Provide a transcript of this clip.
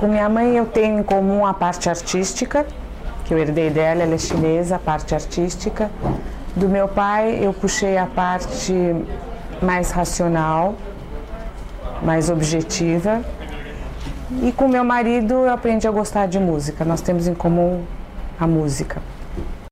Com minha mãe eu tenho em comum a parte artística, que eu herdei dela, ela é chinesa, a parte artística. Do meu pai eu puxei a parte mais racional, mais objetiva. E com meu marido eu aprendi a gostar de música. Nós temos em comum a música.